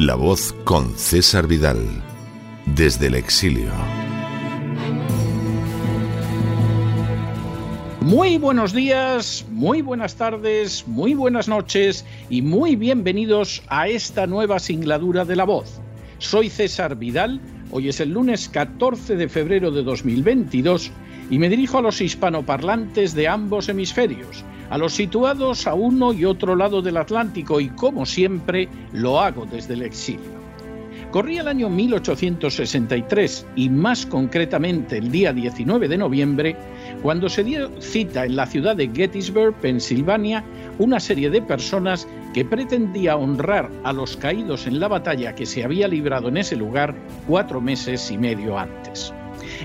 La voz con César Vidal, desde el exilio. Muy buenos días, muy buenas tardes, muy buenas noches y muy bienvenidos a esta nueva singladura de La voz. Soy César Vidal, hoy es el lunes 14 de febrero de 2022 y me dirijo a los hispanoparlantes de ambos hemisferios a los situados a uno y otro lado del Atlántico y como siempre lo hago desde el exilio. Corría el año 1863 y más concretamente el día 19 de noviembre, cuando se dio cita en la ciudad de Gettysburg, Pensilvania, una serie de personas que pretendía honrar a los caídos en la batalla que se había librado en ese lugar cuatro meses y medio antes.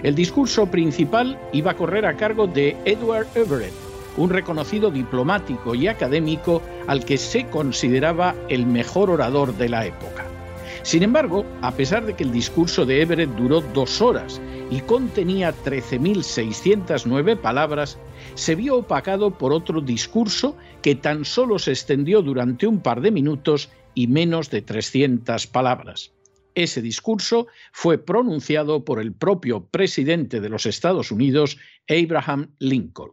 El discurso principal iba a correr a cargo de Edward Everett, un reconocido diplomático y académico al que se consideraba el mejor orador de la época. Sin embargo, a pesar de que el discurso de Everett duró dos horas y contenía 13.609 palabras, se vio opacado por otro discurso que tan solo se extendió durante un par de minutos y menos de 300 palabras. Ese discurso fue pronunciado por el propio presidente de los Estados Unidos, Abraham Lincoln.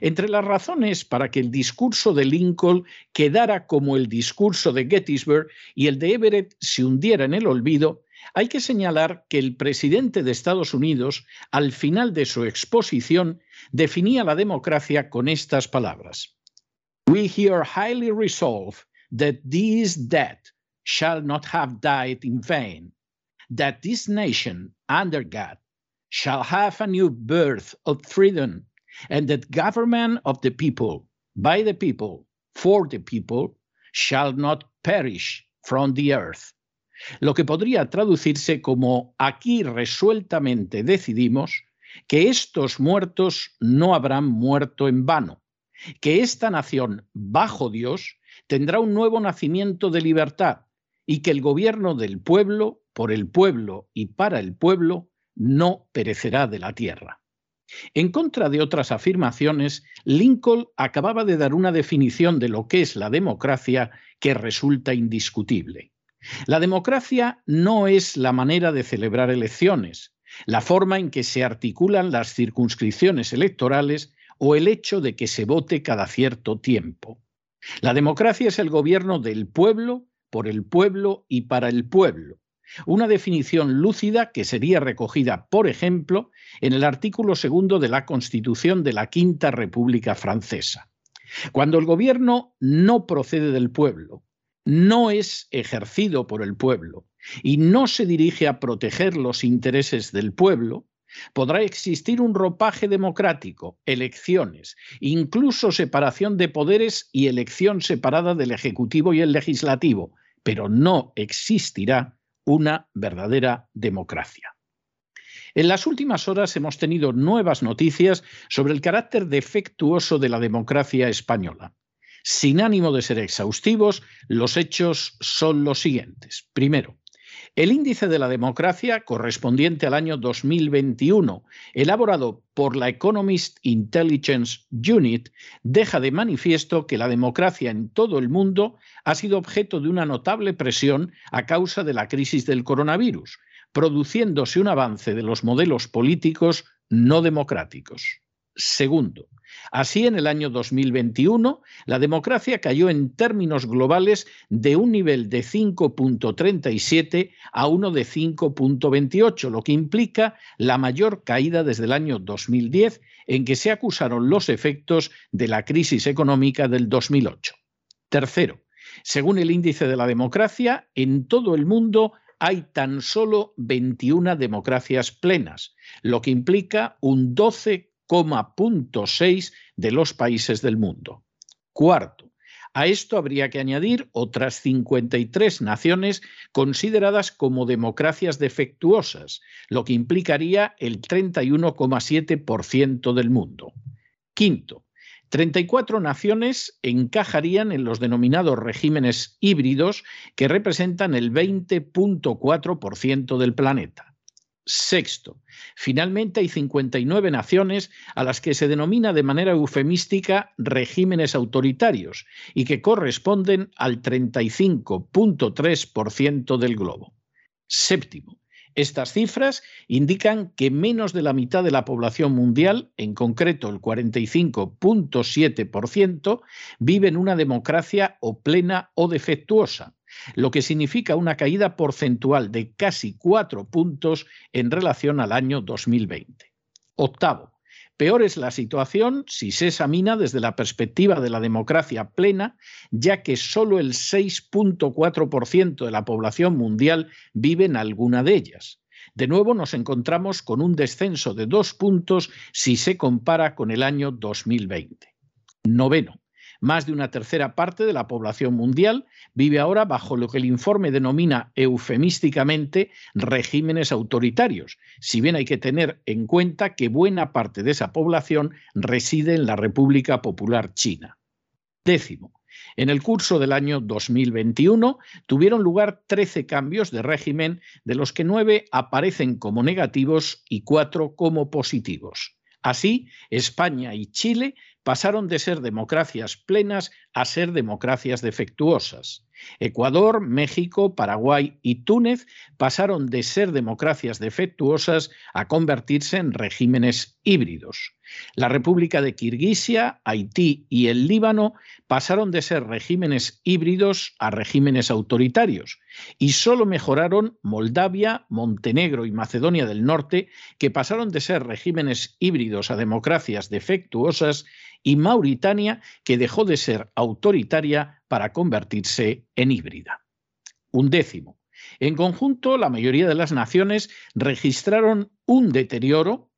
Entre las razones para que el discurso de Lincoln quedara como el discurso de Gettysburg y el de Everett se hundiera en el olvido, hay que señalar que el presidente de Estados Unidos, al final de su exposición, definía la democracia con estas palabras. We here highly resolve that this dead shall not have died in vain, that this nation, under God, shall have a new birth of freedom and that government of the people, by the people, for the people, shall not perish from the earth. Lo que podría traducirse como aquí resueltamente decidimos que estos muertos no habrán muerto en vano, que esta nación bajo Dios tendrá un nuevo nacimiento de libertad y que el gobierno del pueblo, por el pueblo y para el pueblo, no perecerá de la tierra. En contra de otras afirmaciones, Lincoln acababa de dar una definición de lo que es la democracia que resulta indiscutible. La democracia no es la manera de celebrar elecciones, la forma en que se articulan las circunscripciones electorales o el hecho de que se vote cada cierto tiempo. La democracia es el gobierno del pueblo, por el pueblo y para el pueblo, una definición lúcida que sería recogida, por ejemplo, en el artículo segundo de la Constitución de la Quinta República Francesa. Cuando el gobierno no procede del pueblo, no es ejercido por el pueblo y no se dirige a proteger los intereses del pueblo, podrá existir un ropaje democrático, elecciones, incluso separación de poderes y elección separada del Ejecutivo y el Legislativo, pero no existirá una verdadera democracia. En las últimas horas hemos tenido nuevas noticias sobre el carácter defectuoso de la democracia española. Sin ánimo de ser exhaustivos, los hechos son los siguientes. Primero, el índice de la democracia correspondiente al año 2021, elaborado por la Economist Intelligence Unit, deja de manifiesto que la democracia en todo el mundo ha sido objeto de una notable presión a causa de la crisis del coronavirus, produciéndose un avance de los modelos políticos no democráticos. Segundo, Así, en el año 2021, la democracia cayó en términos globales de un nivel de 5.37 a uno de 5.28, lo que implica la mayor caída desde el año 2010, en que se acusaron los efectos de la crisis económica del 2008. Tercero, según el índice de la democracia, en todo el mundo hay tan solo 21 democracias plenas, lo que implica un 12,6 de los países del mundo. Cuarto, a esto habría que añadir otras 53 naciones consideradas como democracias defectuosas, lo que implicaría el 31,7% del mundo. Quinto, 34 naciones encajarían en los denominados regímenes híbridos que representan el 20.4% del planeta. Sexto, finalmente hay 59 naciones a las que se denomina de manera eufemística regímenes autoritarios y que corresponden al 35.3% del globo. Séptimo, estas cifras indican que menos de la mitad de la población mundial, en concreto el 45.7%, vive en una democracia o plena o defectuosa, lo que significa una caída porcentual de casi cuatro puntos en relación al año 2020. Octavo, Peor es la situación si se examina desde la perspectiva de la democracia plena, ya que solo el 6.4% de la población mundial vive en alguna de ellas. De nuevo nos encontramos con un descenso de dos puntos si se compara con el año 2020. Noveno. Más de una tercera parte de la población mundial vive ahora bajo lo que el informe denomina eufemísticamente regímenes autoritarios, si bien hay que tener en cuenta que buena parte de esa población reside en la República Popular China. Décimo. En el curso del año 2021 tuvieron lugar 13 cambios de régimen, de los que nueve aparecen como negativos y cuatro como positivos. Así, España y Chile pasaron de ser democracias plenas a ser democracias defectuosas. Ecuador, México, Paraguay y Túnez pasaron de ser democracias defectuosas a convertirse en regímenes híbridos. La República de Kirguisia, Haití y el Líbano pasaron de ser regímenes híbridos a regímenes autoritarios y solo mejoraron Moldavia, Montenegro y Macedonia del Norte, que pasaron de ser regímenes híbridos a democracias defectuosas y Mauritania, que dejó de ser autoritaria para convertirse en híbrida. Un décimo. En conjunto, la mayoría de las naciones registraron un deterioro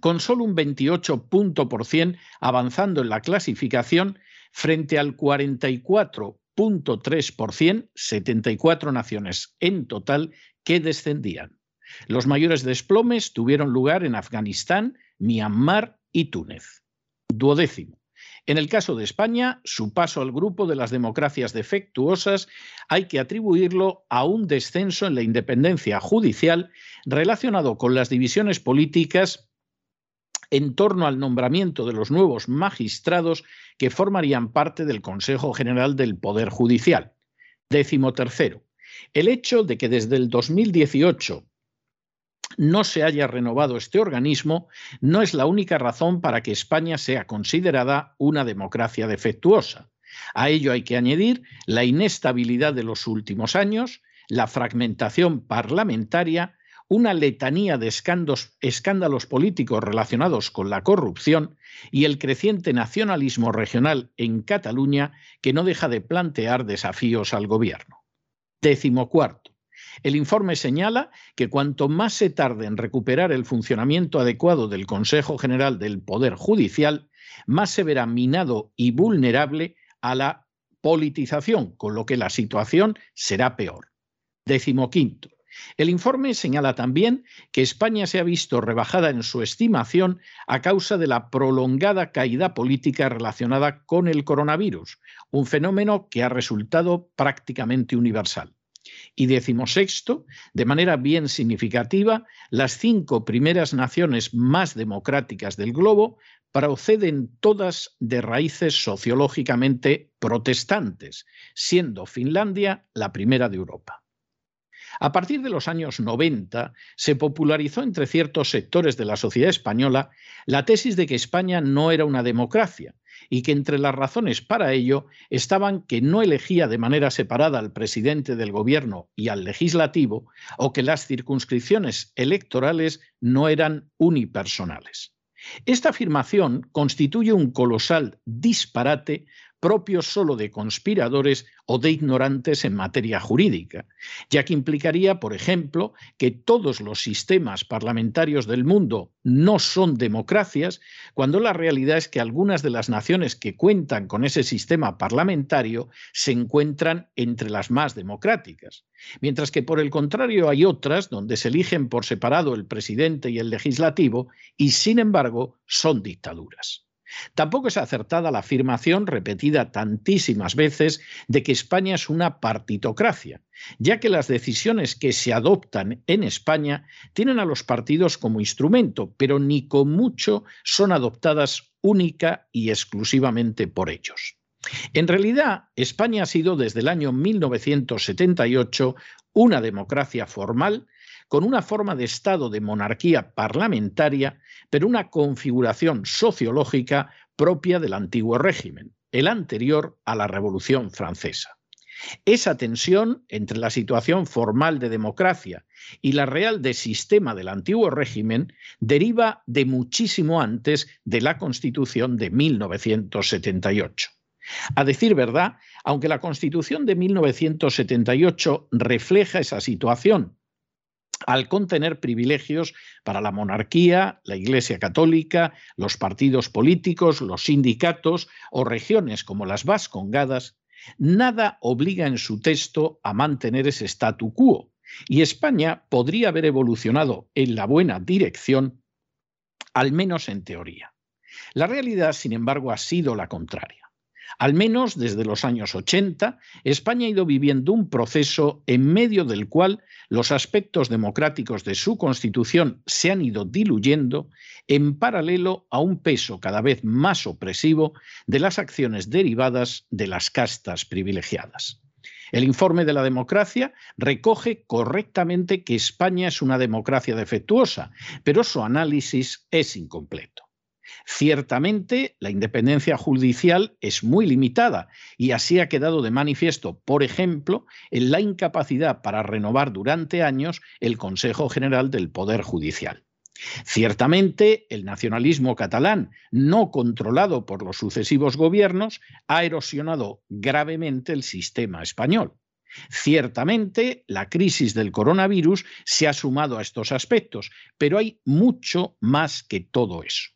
con solo un 28% avanzando en la clasificación frente al 44.3%, 74 naciones en total, que descendían. Los mayores desplomes tuvieron lugar en Afganistán, Myanmar y Túnez. Duodécimo. En el caso de España, su paso al grupo de las democracias defectuosas hay que atribuirlo a un descenso en la independencia judicial relacionado con las divisiones políticas en torno al nombramiento de los nuevos magistrados que formarían parte del Consejo General del Poder Judicial. Décimo tercero. El hecho de que desde el 2018 no se haya renovado este organismo no es la única razón para que España sea considerada una democracia defectuosa. A ello hay que añadir la inestabilidad de los últimos años, la fragmentación parlamentaria, una letanía de escándalos, políticos relacionados con la corrupción y el creciente nacionalismo regional en Cataluña que no deja de plantear desafíos al gobierno. Décimo cuarto. El informe señala que cuanto más se tarde en recuperar el funcionamiento adecuado del Consejo General del Poder Judicial, más se verá minado y vulnerable a la politización, con lo que la situación será peor. Décimo quinto. El informe señala también que España se ha visto rebajada en su estimación a causa de la prolongada caída política relacionada con el coronavirus, un fenómeno que ha resultado prácticamente universal. Y decimosexto, de manera bien significativa, las cinco primeras naciones más democráticas del globo proceden todas de raíces sociológicamente protestantes, siendo Finlandia la primera de Europa. A partir de los años 90 se popularizó entre ciertos sectores de la sociedad española la tesis de que España no era una democracia y que entre las razones para ello estaban que no elegía de manera separada al presidente del gobierno y al legislativo o que las circunscripciones electorales no eran unipersonales. Esta afirmación constituye un colosal disparate propios solo de conspiradores o de ignorantes en materia jurídica, ya que implicaría, por ejemplo, que todos los sistemas parlamentarios del mundo no son democracias, cuando la realidad es que algunas de las naciones que cuentan con ese sistema parlamentario se encuentran entre las más democráticas, mientras que por el contrario hay otras donde se eligen por separado el presidente y el legislativo y sin embargo son dictaduras. Tampoco es acertada la afirmación repetida tantísimas veces de que España es una partitocracia, ya que las decisiones que se adoptan en España tienen a los partidos como instrumento, pero ni con mucho son adoptadas única y exclusivamente por ellos. En realidad, España ha sido desde el año 1978 una democracia formal con una forma de Estado de monarquía parlamentaria, pero una configuración sociológica propia del antiguo régimen, el anterior a la Revolución Francesa. Esa tensión entre la situación formal de democracia y la real de sistema del antiguo régimen deriva de muchísimo antes de la Constitución de 1978. A decir verdad, aunque la Constitución de 1978 refleja esa situación al contener privilegios para la monarquía, la Iglesia Católica, los partidos políticos, los sindicatos o regiones como las Vascongadas, nada obliga en su texto a mantener ese statu quo, y España podría haber evolucionado en la buena dirección, al menos en teoría. La realidad, sin embargo, ha sido la contraria. Al menos desde los años 80, España ha ido viviendo un proceso en medio del cual los aspectos democráticos de su constitución se han ido diluyendo en paralelo a un peso cada vez más opresivo de las acciones derivadas de las castas privilegiadas. El informe de la democracia recoge correctamente que España es una democracia defectuosa, pero su análisis es incompleto. Ciertamente, la independencia judicial es muy limitada y así ha quedado de manifiesto, por ejemplo, en la incapacidad para renovar durante años el Consejo General del Poder Judicial. Ciertamente, el nacionalismo catalán, no controlado por los sucesivos gobiernos, ha erosionado gravemente el sistema español. Ciertamente, la crisis del coronavirus se ha sumado a estos aspectos, pero hay mucho más que todo eso.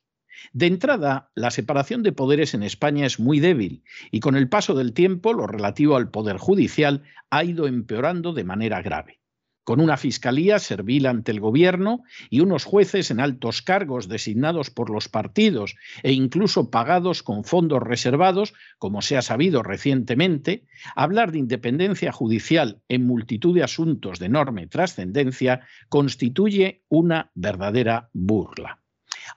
De entrada, la separación de poderes en España es muy débil y con el paso del tiempo lo relativo al Poder Judicial ha ido empeorando de manera grave. Con una fiscalía servil ante el gobierno y unos jueces en altos cargos designados por los partidos e incluso pagados con fondos reservados, como se ha sabido recientemente, hablar de independencia judicial en multitud de asuntos de enorme trascendencia constituye una verdadera burla.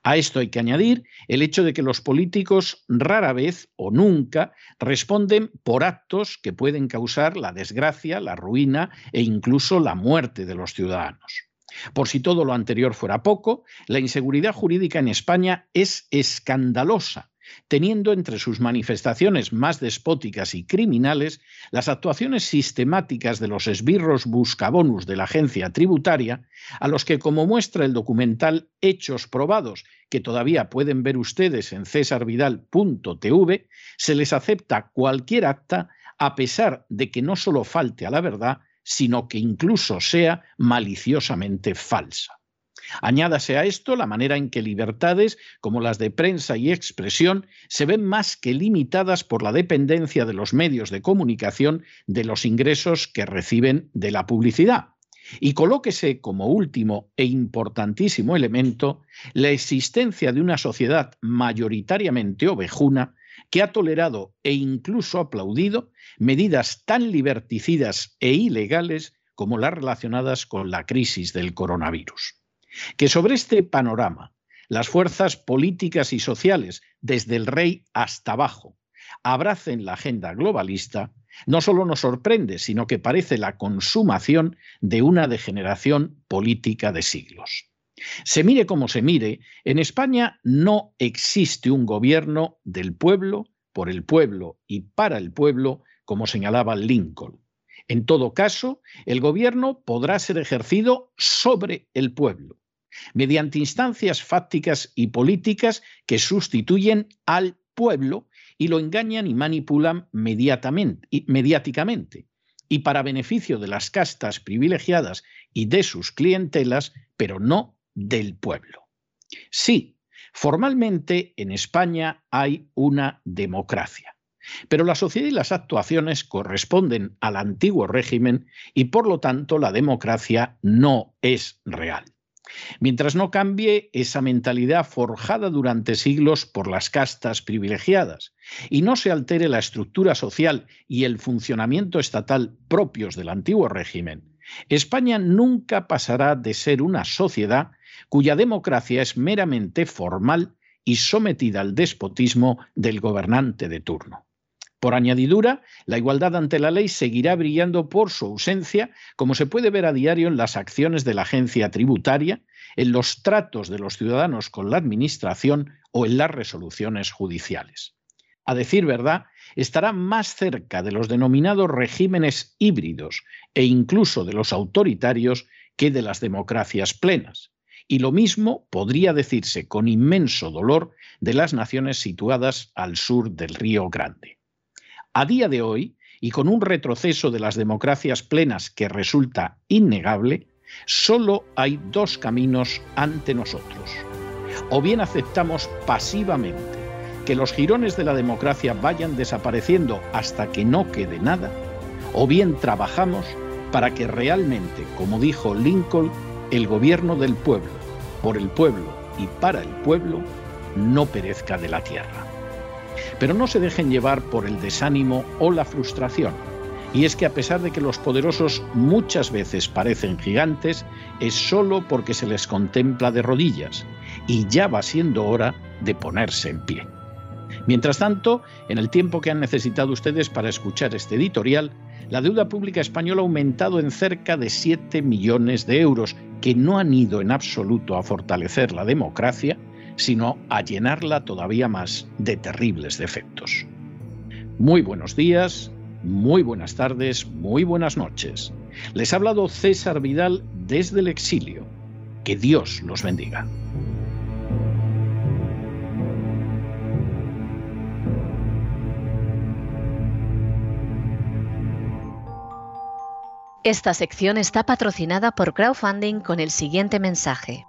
A esto hay que añadir el hecho de que los políticos rara vez o nunca responden por actos que pueden causar la desgracia, la ruina e incluso la muerte de los ciudadanos. Por si todo lo anterior fuera poco, la inseguridad jurídica en España es escandalosa teniendo entre sus manifestaciones más despóticas y criminales las actuaciones sistemáticas de los esbirros buscabonus de la agencia tributaria, a los que, como muestra el documental Hechos Probados, que todavía pueden ver ustedes en cesarvidal.tv, se les acepta cualquier acta a pesar de que no solo falte a la verdad, sino que incluso sea maliciosamente falsa. Añádase a esto la manera en que libertades como las de prensa y expresión se ven más que limitadas por la dependencia de los medios de comunicación de los ingresos que reciben de la publicidad. Y colóquese como último e importantísimo elemento la existencia de una sociedad mayoritariamente ovejuna que ha tolerado e incluso aplaudido medidas tan liberticidas e ilegales como las relacionadas con la crisis del coronavirus. Que sobre este panorama, las fuerzas políticas y sociales, desde el rey hasta abajo, abracen la agenda globalista, no solo nos sorprende, sino que parece la consumación de una degeneración política de siglos. Se mire como se mire, en España no existe un gobierno del pueblo, por el pueblo y para el pueblo, como señalaba Lincoln. En todo caso, el gobierno podrá ser ejercido sobre el pueblo, mediante instancias fácticas y políticas que sustituyen al pueblo y lo engañan y manipulan mediáticamente, y para beneficio de las castas privilegiadas y de sus clientelas, pero no del pueblo. Sí, formalmente en España hay una democracia, pero la sociedad y las actuaciones corresponden al antiguo régimen y por lo tanto la democracia no es real. Mientras no cambie esa mentalidad forjada durante siglos por las castas privilegiadas y no se altere la estructura social y el funcionamiento estatal propios del antiguo régimen, España nunca pasará de ser una sociedad cuya democracia es meramente formal y sometida al despotismo del gobernante de turno. Por añadidura, la igualdad ante la ley seguirá brillando por su ausencia, como se puede ver a diario en las acciones de la agencia tributaria, en los tratos de los ciudadanos con la Administración o en las resoluciones judiciales. A decir verdad, estará más cerca de los denominados regímenes híbridos e incluso de los autoritarios que de las democracias plenas. Y lo mismo podría decirse con inmenso dolor de las naciones situadas al sur del Río Grande. A día de hoy, y con un retroceso de las democracias plenas que resulta innegable, solo hay dos caminos ante nosotros. O bien aceptamos pasivamente que los jirones de la democracia vayan desapareciendo hasta que no quede nada, o bien trabajamos para que realmente, como dijo Lincoln, el gobierno del pueblo, por el pueblo y para el pueblo, no perezca de la tierra. Pero no se dejen llevar por el desánimo o la frustración. Y es que a pesar de que los poderosos muchas veces parecen gigantes, es solo porque se les contempla de rodillas, y ya va siendo hora de ponerse en pie. Mientras tanto, en el tiempo que han necesitado ustedes para escuchar este editorial, la deuda pública española ha aumentado en cerca de 7 millones de euros, que no han ido en absoluto a fortalecer la democracia, sino a llenarla todavía más de terribles defectos. Muy buenos días, muy buenas tardes, muy buenas noches. Les ha hablado César Vidal desde el exilio. Que Dios los bendiga. Esta sección está patrocinada por crowdfunding con el siguiente mensaje.